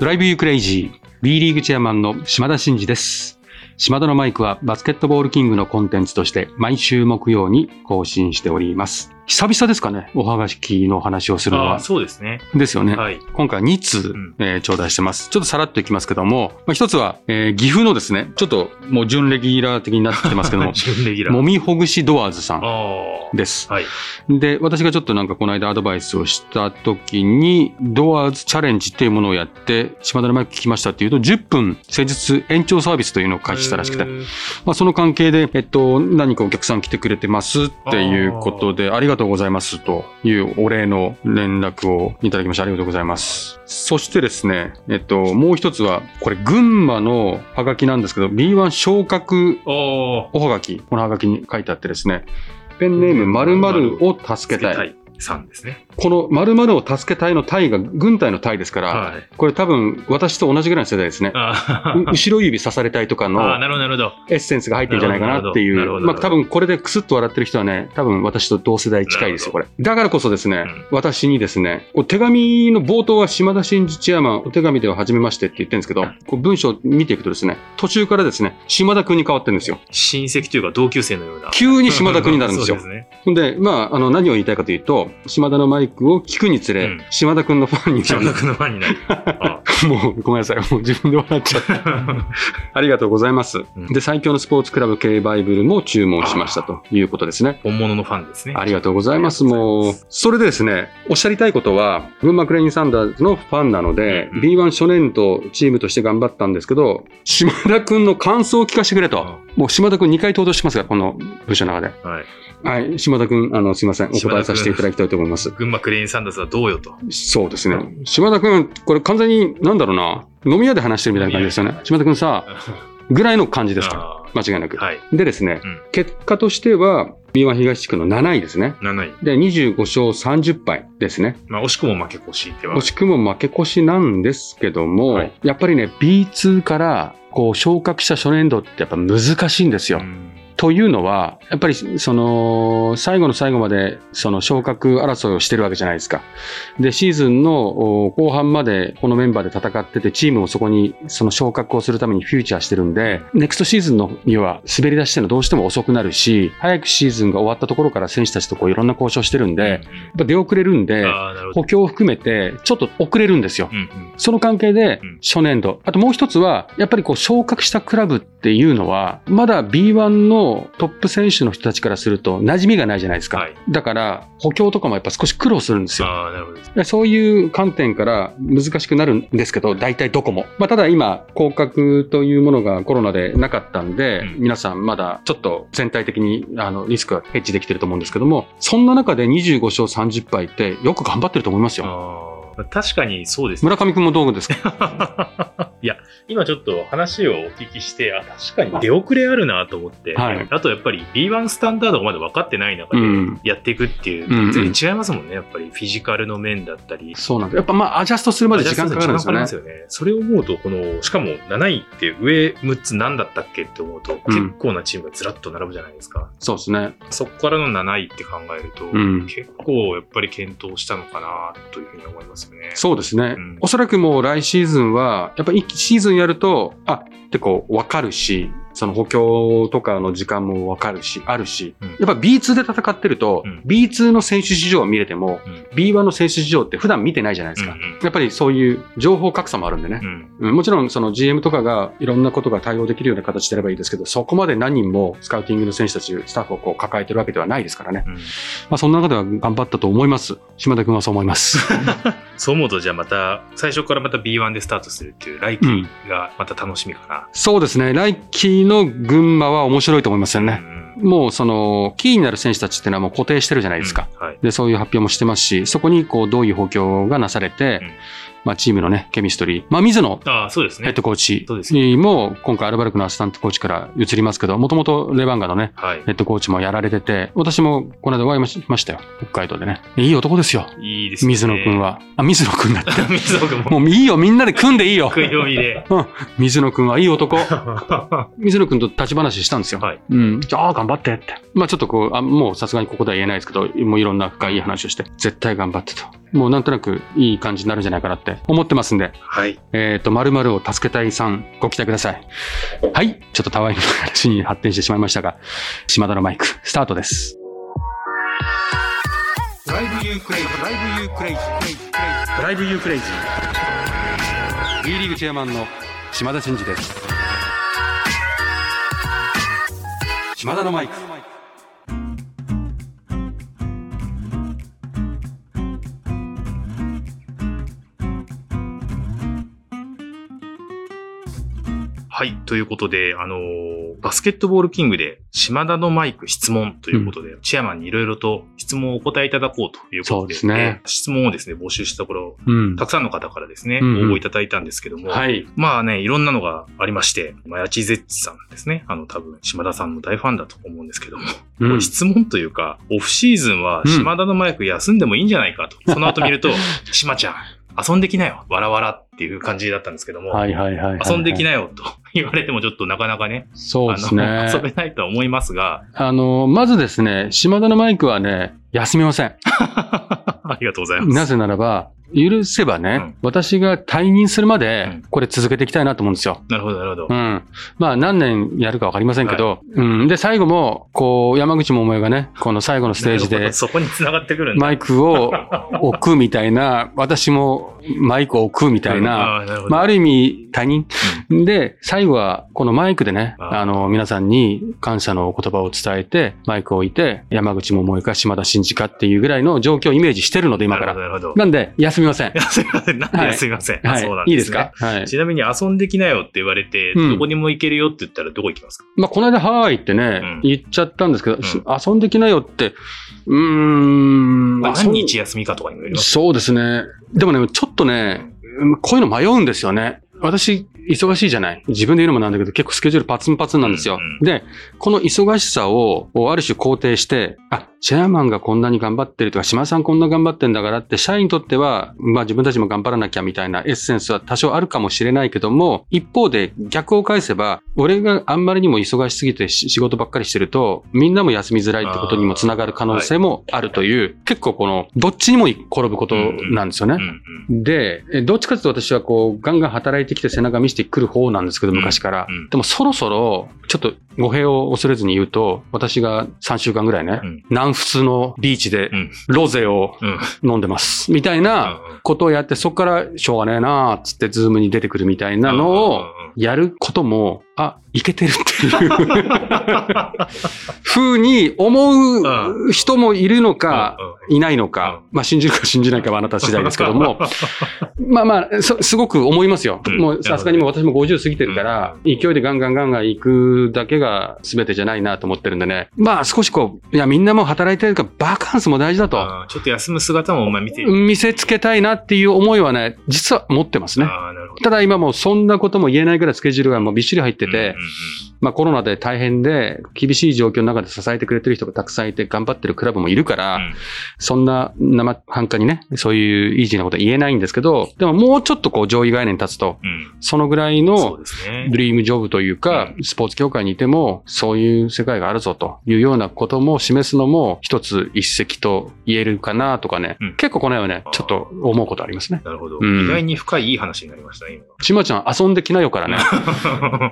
Drive you crazy B リーグチェアマンの島田真二です。島田のマイクはバスケットボールキングのコンテンツとして毎週木曜に更新しております。久々ですかね、おはがきの話をするのは。そうですね。ですよね。はい。今回2通、んえー頂戴してます。ちょっとさらっといきますけども、まあ、一つは、えー岐阜のですね、ちょっともう準レギュラー的になってきてますけども、準レギュラー。もみほぐしドアーズさん。です。はい。で、私がちょっとなんかこの間アドバイスをした時に、ドアーズチャレンジっていうものをやって、島田のマイク聞きましたっていうと、10分施術延長サービスというのを開始したらしくて、まあ、その関係で、えっと、何かお客さん来てくれてますっていうことで、ありがとうございますというお礼の連絡をいただきましてありがとうございます。そしてですね、えっと、もう一つは、これ、群馬のハガキなんですけど、B1 昇格おはがき、このはがきに書いてあってですね、ペンネーム〇〇を助けたい。さんですね。この〇〇を助けたいの隊が軍隊の隊ですから、はい。これ多分私と同じぐらいの世代ですね。後ろ指刺されたいとかあ、の。エッセンスが入ってるんじゃないかなっていう。まあ多分これでクスッと笑ってる人はね、多分私と同世代近いですよ、これ。だからこそですね、うん私にですね、手紙の冒頭は島田真二チェアマン、お手紙では初めましてって言ってるんですけど、こう文章を見ていくとですね、途中からですね、島田君に変わってるんですよ。親戚というか同級生のような。急に島田君になるんですよ そう。ですね。で、まあ、あの、何を言いたいかというと、島田のマイクを聞くにつれ、うん島田君のファンになる。山田君のファンになる。あもう、ごめんなさい。もう自分で笑っちゃった。ありがとうございます。うんで、最強のスポーツクラブ系バイブルも注文しましたということですね。本物のファンですね。ありがとうございます。もう、それでですね、おっしゃりたいことは、群馬クレインサンダーズのファンなので、うん B1 初年度チームとして頑張ったんですけど、島田君の感想を聞かせてくれと。もう島田君2回登場しますが、この文章の中で。はい。はい、島田君、あの、すいません。お答えさせていただきたいと思います。群馬クレインサンダースはどうよと。そうですね。島田君、これ完全に、なんだろうな、飲み屋で話してるみたいな感じですよね。島田君さ、ぐらいの感じですかあら、間違いなく。はい。でですね、うん結果としては、B1 東地区の7位ですね。7位。で、25勝30敗ですね。まあ、惜しくも負け越しでは。惜しくも負け越しなんですけども、はいやっぱりね、B2 から、こう、昇格した初年度ってやっぱ難しいんですよ。うんというのは、やっぱりその最後の最後までその昇格争いをしてるわけじゃないですか。で、シーズンのお後半までこのメンバーで戦ってて、チームもそこにその昇格をするためにフューチャーしてるんで、ネクストシーズンのには滑り出してるのどうしても遅くなるし、早くシーズンが終わったところから選手たちとこういろんな交渉してるんで、やっぱ出遅れるんで。補強を含めてちょっと遅れるんですよ。うんうんその関係でうん初年度。あともう一つは、やっぱりこう昇格したクラブっていうのは、まだ B1 のトップ選手の人たちからすると馴染みがないじゃないですか。はいだから補強とかもやっぱ少し苦労するんですよ。そういう観点から難しくなるんですけど、大体どこも。まあ、ただ今、降格というものがコロナでなかったんで、うん皆さんまだちょっと全体的にあのリスクはヘッジできてると思うんですけども、そんな中で25勝30敗ってよく頑張ってると思いますよ。確かにそうですね。村上君もどうですか？いや、今ちょっと話をお聞きして、あ、確かに出遅れあるなと思って、はいあとやっぱり B1 スタンダードがまだ分かってない中でうんやっていくっていう、うん全然違いますもんね、やっぱりフィジカルの面だったり。そうなんだ。やっぱまあアジャストするまで時間かかるんですよね。よね。それを思うと、この、しかも7位って上6つ何だったっけって思うと、うん結構なチームがずらっと並ぶじゃないですか。そうですね。そこからの7位って考えると、うん結構やっぱり検討したのかなというふうに思いますよね。そうですね。うんおそらくもう来シーズンは、やっぱりシーズンやると、あ、ってこう、わかるし、その補強とかの時間もわかるし、あるし、うんやっぱ B2 で戦ってると、うん B2 の選手市場は見れても、うん B1 の選手市場って普段見てないじゃないですか。うんうんやっぱりそういう情報格差もあるんでねもちろんその GM とかがいろんなことが対応できるような形であればいいですけど、そこまで何人もスカウティングの選手たち、スタッフをこう抱えてるわけではないですからね。うんまあその中では頑張ったと思います。島田君はそう思います。そう思うと、じゃあまた、最初からまた B1 でスタートするっていう来季がまた楽しみかな。そうですね。来季の群馬は面白いと思いますよね。うんもうその、キーになる選手たちっていうのはもう固定してるじゃないですか。うんはい。で、そういう発表もしてますし、そこにこう、どういう補強がなされて、うんまあ、チームのね、ケミストリー。まあ、水野ああ、そうですねヘッド。コーチそうですねも、今回アルバルクのアシスタントコーチから移りますけど、もともとレバンガのね、はい。ヘッドコーチもやられてて、私もこの間お会いしましたよ。北海道でね。いい男ですよ。いいですね。水野くん。は。あ、水野くんだって。水野くんも、もういいよ、みんなで組んでいいよ。食い読みで。うん。水野くんはいい男。は 水野くんと立ち話したんですよ。い。うん。じゃあ、頑張ってって。まあちょっとこう、あもうさすがにここでは言えないですけど、もういろんな深い話をして、絶対頑張ってと。もうなんとなくいい感じになるんじゃないかなって思ってますんで、はい。えっ、と、〇〇を助けたいさん、ご期待ください。はい。ちょっとたわいの話に発展してしまいましたが、島田のマイク、スタートです。 Drive you crazy、Drive you crazy、Drive you crazy。B リーグチェアマンの島田真二です。島田のマイク。ということで、あのーバスケットボールキングで、島田のマイク質問ということで、チェアマンにいろいろと質問をお答えいただこうということで、そうですねえー質問をですね、募集したところ、うんたくさんの方からですね、うんうん応募いただいたんですけども、はい。まあね、いろんなのがありまして、まあ、ヤチゼッチさんですね。あの、多分、島田さんの大ファンだと思うんですけども、こうんれ質問というか、オフシーズンはうん島田のマイク休んでもいいんじゃないかと。その後見ると、島ちゃん、遊んできなよ。わらわらっていう感じだったんですけども、はいはいはいはいはい。遊んできなよと 言われてもちょっとなかなかね、そうですね。遊べないとは思いますが、あの、まずですね、島田のマイクはね、休みません。ありがとうございます。なぜならば、許せばね、うん私が退任するまうでん、これ続けていきたいなと思うんですよ。なるほど、なるほど。うん。まあ、何年やるかわかりませんけど、うん。で、最後も、こう、山口百恵がね、この最後のステージで そこに繋がってくる。マイクを 置くみたいな、私もマイクを置くみたいな、まあ、ある意味、退任。で、最後は、このマイクでね、あの、皆さんに感謝のお言葉を伝えて、マイクを置いて、山口百恵か島田真二かっていうぐらいの状況をイメージしてるので、今から。なるほど、なるほど。なんで、休みませんすみません。なんはいですみません。あはい。そうなんです、ね。いいですか？はい。ちなみに遊んできなよって言われて、うんどこにも行けるよって言ったらどこ行きますか、まあ、この間ハワイってね、うん言っちゃったんですけど、ん遊んできなよって、うーん、まあ、遊ん何日休みかとかにもよります。そうですね。でもね、ちょっとね、こういうの迷うんですよね。私、忙しいじゃない。自分で言うのもなんだけど、結構スケジュールパツンパツンなんですよ。うんうんで、この忙しさを、ある種肯定して、あ、チェアマンがこんなに頑張ってるとか、島さんこんな頑張ってんだからって、社員にとっては、まあ自分たちも頑張らなきゃみたいなエッセンスは多少あるかもしれないけども、一方で逆を返せば、俺があんまりにも忙しすぎてし仕事ばっかりしてると、みんなも休みづらいってことにもつながる可能性もあるという、結構この、どっちにも転ぶことなんですよね。で、えどっちかというと私はこう、ガンガン働いてきて背中見せてくる方なんですけど、うん昔から。うんでもそろそろ、ちょっと語弊を恐れずに言うと、私が3週間ぐらいね、うん南仏のビーチでうん。ロゼをうん。飲んでます。みたいなことをやって、そこからしょうがねえなーっつって Zoom に出てくるみたいなのをやることも、あ、いけてるっていう。風に思う人もいるのか、いないのか、まあ信じるか信じないかはあなた次第ですけども、まあまあ、そすごく思いますよ。うん。もうさすがにもう私も50過ぎてるから、勢いでガンガンガンガン行くだけが全てじゃないなと思ってるんでね。まあ少しこう、いやみんなもう働いてるからバカンスも大事だと。ちょっと休む姿もお前見て。る。見せつけたいなっていう思いはね、実は持ってますね。ただ今もうそんなことも言えないぐらいスケジュールがもうびっしり入ってて、まあコロナで大変で厳しい状況の中で支えてくれてる人がたくさんいて頑張ってるクラブもいるから、うん。そんな生半可にね、そういうイージーなことは言えないんですけど、でももうちょっとこう上位概念に立つと、うん。そのぐらいそのド。リームジョブというか、スポーツ協会にいても、そういう世界があるぞというようなことも示すのも一つ一石と言えるかなとかね、うん。結構この辺はね、ちょっと思うことありますね。なるほど。うん。意外に深いいい話になりましたね、ちまちゃん遊んできなよからね、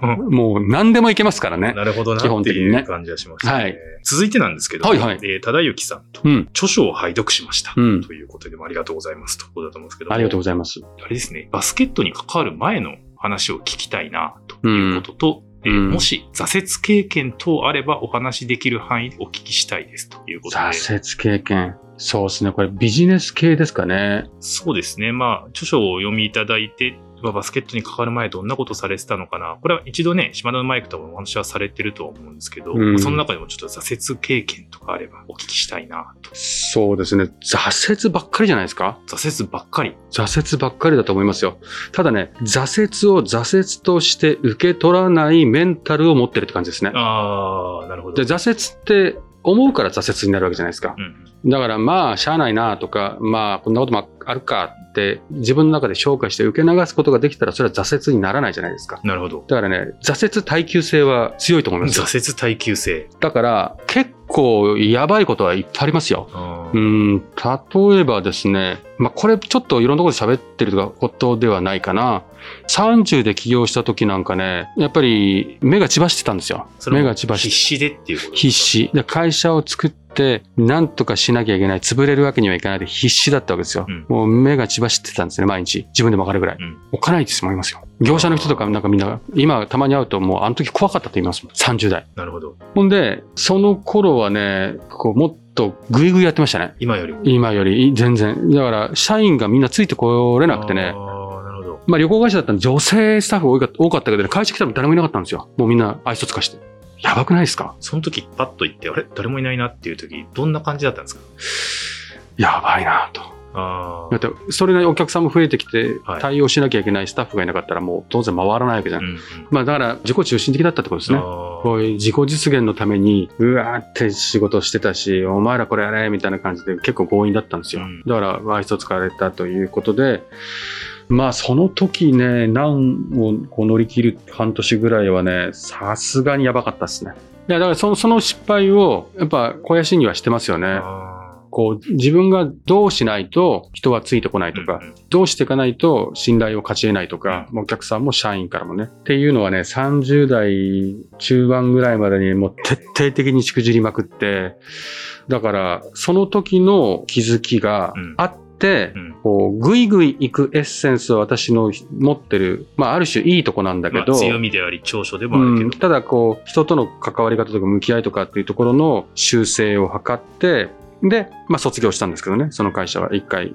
今。もう何でもいけますからね。なるほどな基本的にね感じがしました、ねはい続いてなんですけど、はいはいえー、忠之さんと、うん。著書を拝読しました。うんということでもありがとうございますということだと思うんですけどもありがとうございます。あれですね、バスケットに関わる前の話を聞きたいな、ということと、えーうんもし挫折経験等あればお話しできる範囲でお聞きしたいですということで。挫折経験。そうですね。これビジネス系ですかね。そうですね。まあ、著書をお読みいただいて、まあバスケットに関わる前どんなことされてたのかな？これは一度ね、島田のマイクともお話はされてるとは思うんですけど、うんその中でもちょっと挫折経験とかあればお聞きしたいなと。そうですね。挫折ばっかりじゃないですか？挫折ばっかり。挫折ばっかりだと思いますよ。ただね、挫折を挫折として受け取らないメンタルを持ってるって感じですね。ああ、なるほど。で、挫折って思うから挫折になるわけじゃないですか。うんだからまあ、しゃあないなとか、まあ、こんなこともあるかって自分の中で評価して受け流すことができたらそれは挫折にならないじゃないですか。なるほど。だからね、挫折耐久性は強いと思いますよ。挫折耐久性。だから結構やばいことはいっぱいありますよ。うん、例えばですね、まあ、これちょっといろんなことで喋ってることではないかな。30で起業した時なんかね、やっぱり目が血走ってたんですよ。目が血走って。必死でっていう必。死。で、会社を作って、なんとかしなきゃいけない。潰れるわけにはいかないで必死だったわけですよ。うんもう目が血走ってたんですね、毎日。自分でもわかるぐらい。うんおかないですもん、いますよ。業者の人とかなんかみんな、今たまに会うともうあの時怖かったって言いますもん。30代。なるほど。ほんで、その頃はね、こうもっとグイグイやってましたね。今よりも。今より全然。だから、社員がみんなついてこれなくてね。まあ旅行会社だったら女性スタッフ多かった多かったけどね、会社来たら誰もいなかったんですよ。もうみんな愛想つかして。やばくないですか？その時パッと行って、あれ？誰もいないなっていう時、どんな感じだったんですか？やばいなと。あだって、それなりにお客さんも増えてきてはい、対応しなきゃいけないスタッフがいなかったらもう当然回らないわけじゃあ。ない。うんうん。まあだから、自己中心的だったってことですね。あこういう自己実現のために、うわーって仕事をしてたし、お前らこれやれみたいな感じで結構強引だったんですよ。うんだから、愛想使われたということで、まあその時ね、難をこう乗り切る半年ぐらいはね、さすがにやばかったですね。いや、だからそのその失敗を、やっぱ肥やしにはしてますよね。あこう、自分がどうしないと人はついてこないとか、うんうんどうしていかないと信頼を勝ち得ないとか、お客さんも社員からもね。っていうのはね、30代中盤ぐらいまでにもう徹底的にしくじりまくって、だから、その時の気づきがあって、うんこう、ぐいぐい行くエッセンスは私の持ってる、まあ、ある種いいとこなんだけど、まあ強みであり、長所でもあるけど。うん、ただこう人との関わり方とか向き合いとかっていうところの修正を図ってで、まあ、卒業したんですけどねその会社は一回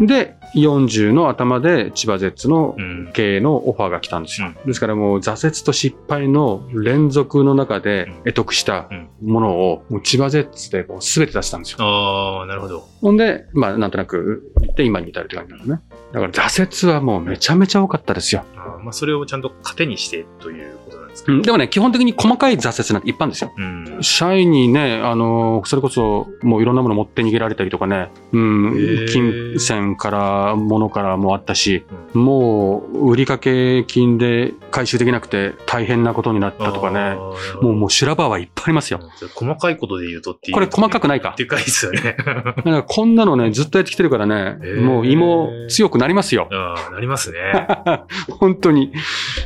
で40の頭で千葉ジェッツのうん。経営のオファーが来たんですよ、ですからもう挫折と失敗の連続の中で得得したものをもう千葉ジェッツでこう全て出したんですよ。ああ、なるほど。ほんで、まあ、なんとなく行って今に至るって感じなんですね。だから挫折はもうめちゃめちゃ多かったですよ。あーまあ、それをちゃんと糧にしてということうんでもね、基本的に細かい挫折なんて一般ですよ。うん。社員にね、あのそれこそもういろんなもの持って逃げられたりとかね、うん金銭から、物からもあったし、もう売掛金で回収できなくて大変なことになったとかね、もうもう修羅場はいっぱいありますよ。うん細かいことで言うとっていう。これ細かくないか。でかいですよね。だからこんなのね、ずっとやってきてるからねもう胃も強くなりますよ。ああ、なりますね。本当に。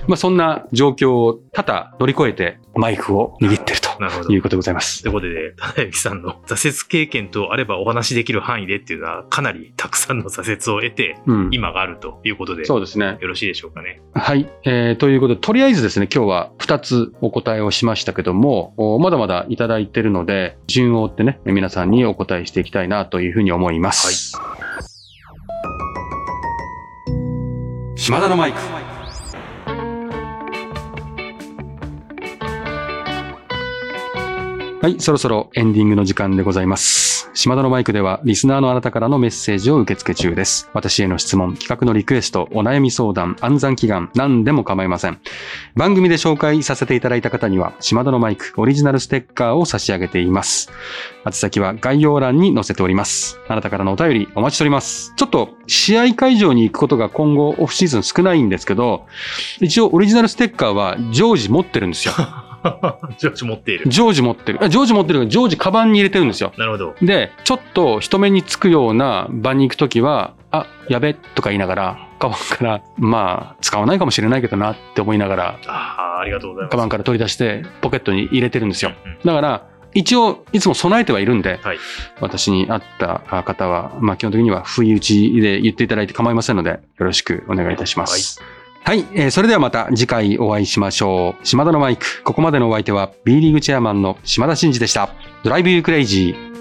まあそんな状況を多々乗り越えてマイクを握ってると。いうことでございますと。いうことで、田之さんの挫折経験とあればお話しできる範囲でっていうのは、かなりたくさんの挫折を得て、うん。今があるということで、よそうですね。ろしいでしょうかね。はい。えー、ということで、とりあえずですね、今日は2つお答えをしましたけども、おまだまだいただいてるので、順を追ってね、皆さんにお答えしていきたいなというふうに思います。島田のマイク。い、そろそろエンディングの時間でございます。島田のマイクでは、リスナーのあなたからのメッセージを受け付け中です。私への質問、企画のリクエスト、お悩み相談、暗算祈願、何でも構いません。番組で紹介させていただいた方には、島田のマイクオリジナルステッカーを差し上げています。宛先は概要欄に載せております。あなたからのお便りお待ちしております。ちょっと試合会場に行くことが今後オフシーズン少ないんですけど、一応オリジナルステッカーは常時持ってるんですよ。上司持っている。常時持ってる。あ常時持ってるけど常時カバンに入れてるんですよ。なるほど。で、ちょっと人目につくような場に行くときは、あ、やべとか言いながら、カバンから、まあ、使わないかもしれないけどなって思いながら、ああ、ありがとうございます。カバンから取り出して、ポケットに入れてるんですよ。うんうんだから、一応、いつも備えてはいるんで、はい私に会った方は、まあ、基本的には不意打ちで言っていただいて構いませんので、よろしくお願いいたします。はい、えーそれではまた次回お会いしましょう。島田のマイク、ここまでのお相手は B リーグチェアマンの島田真二でした。ドライブユークレイジー。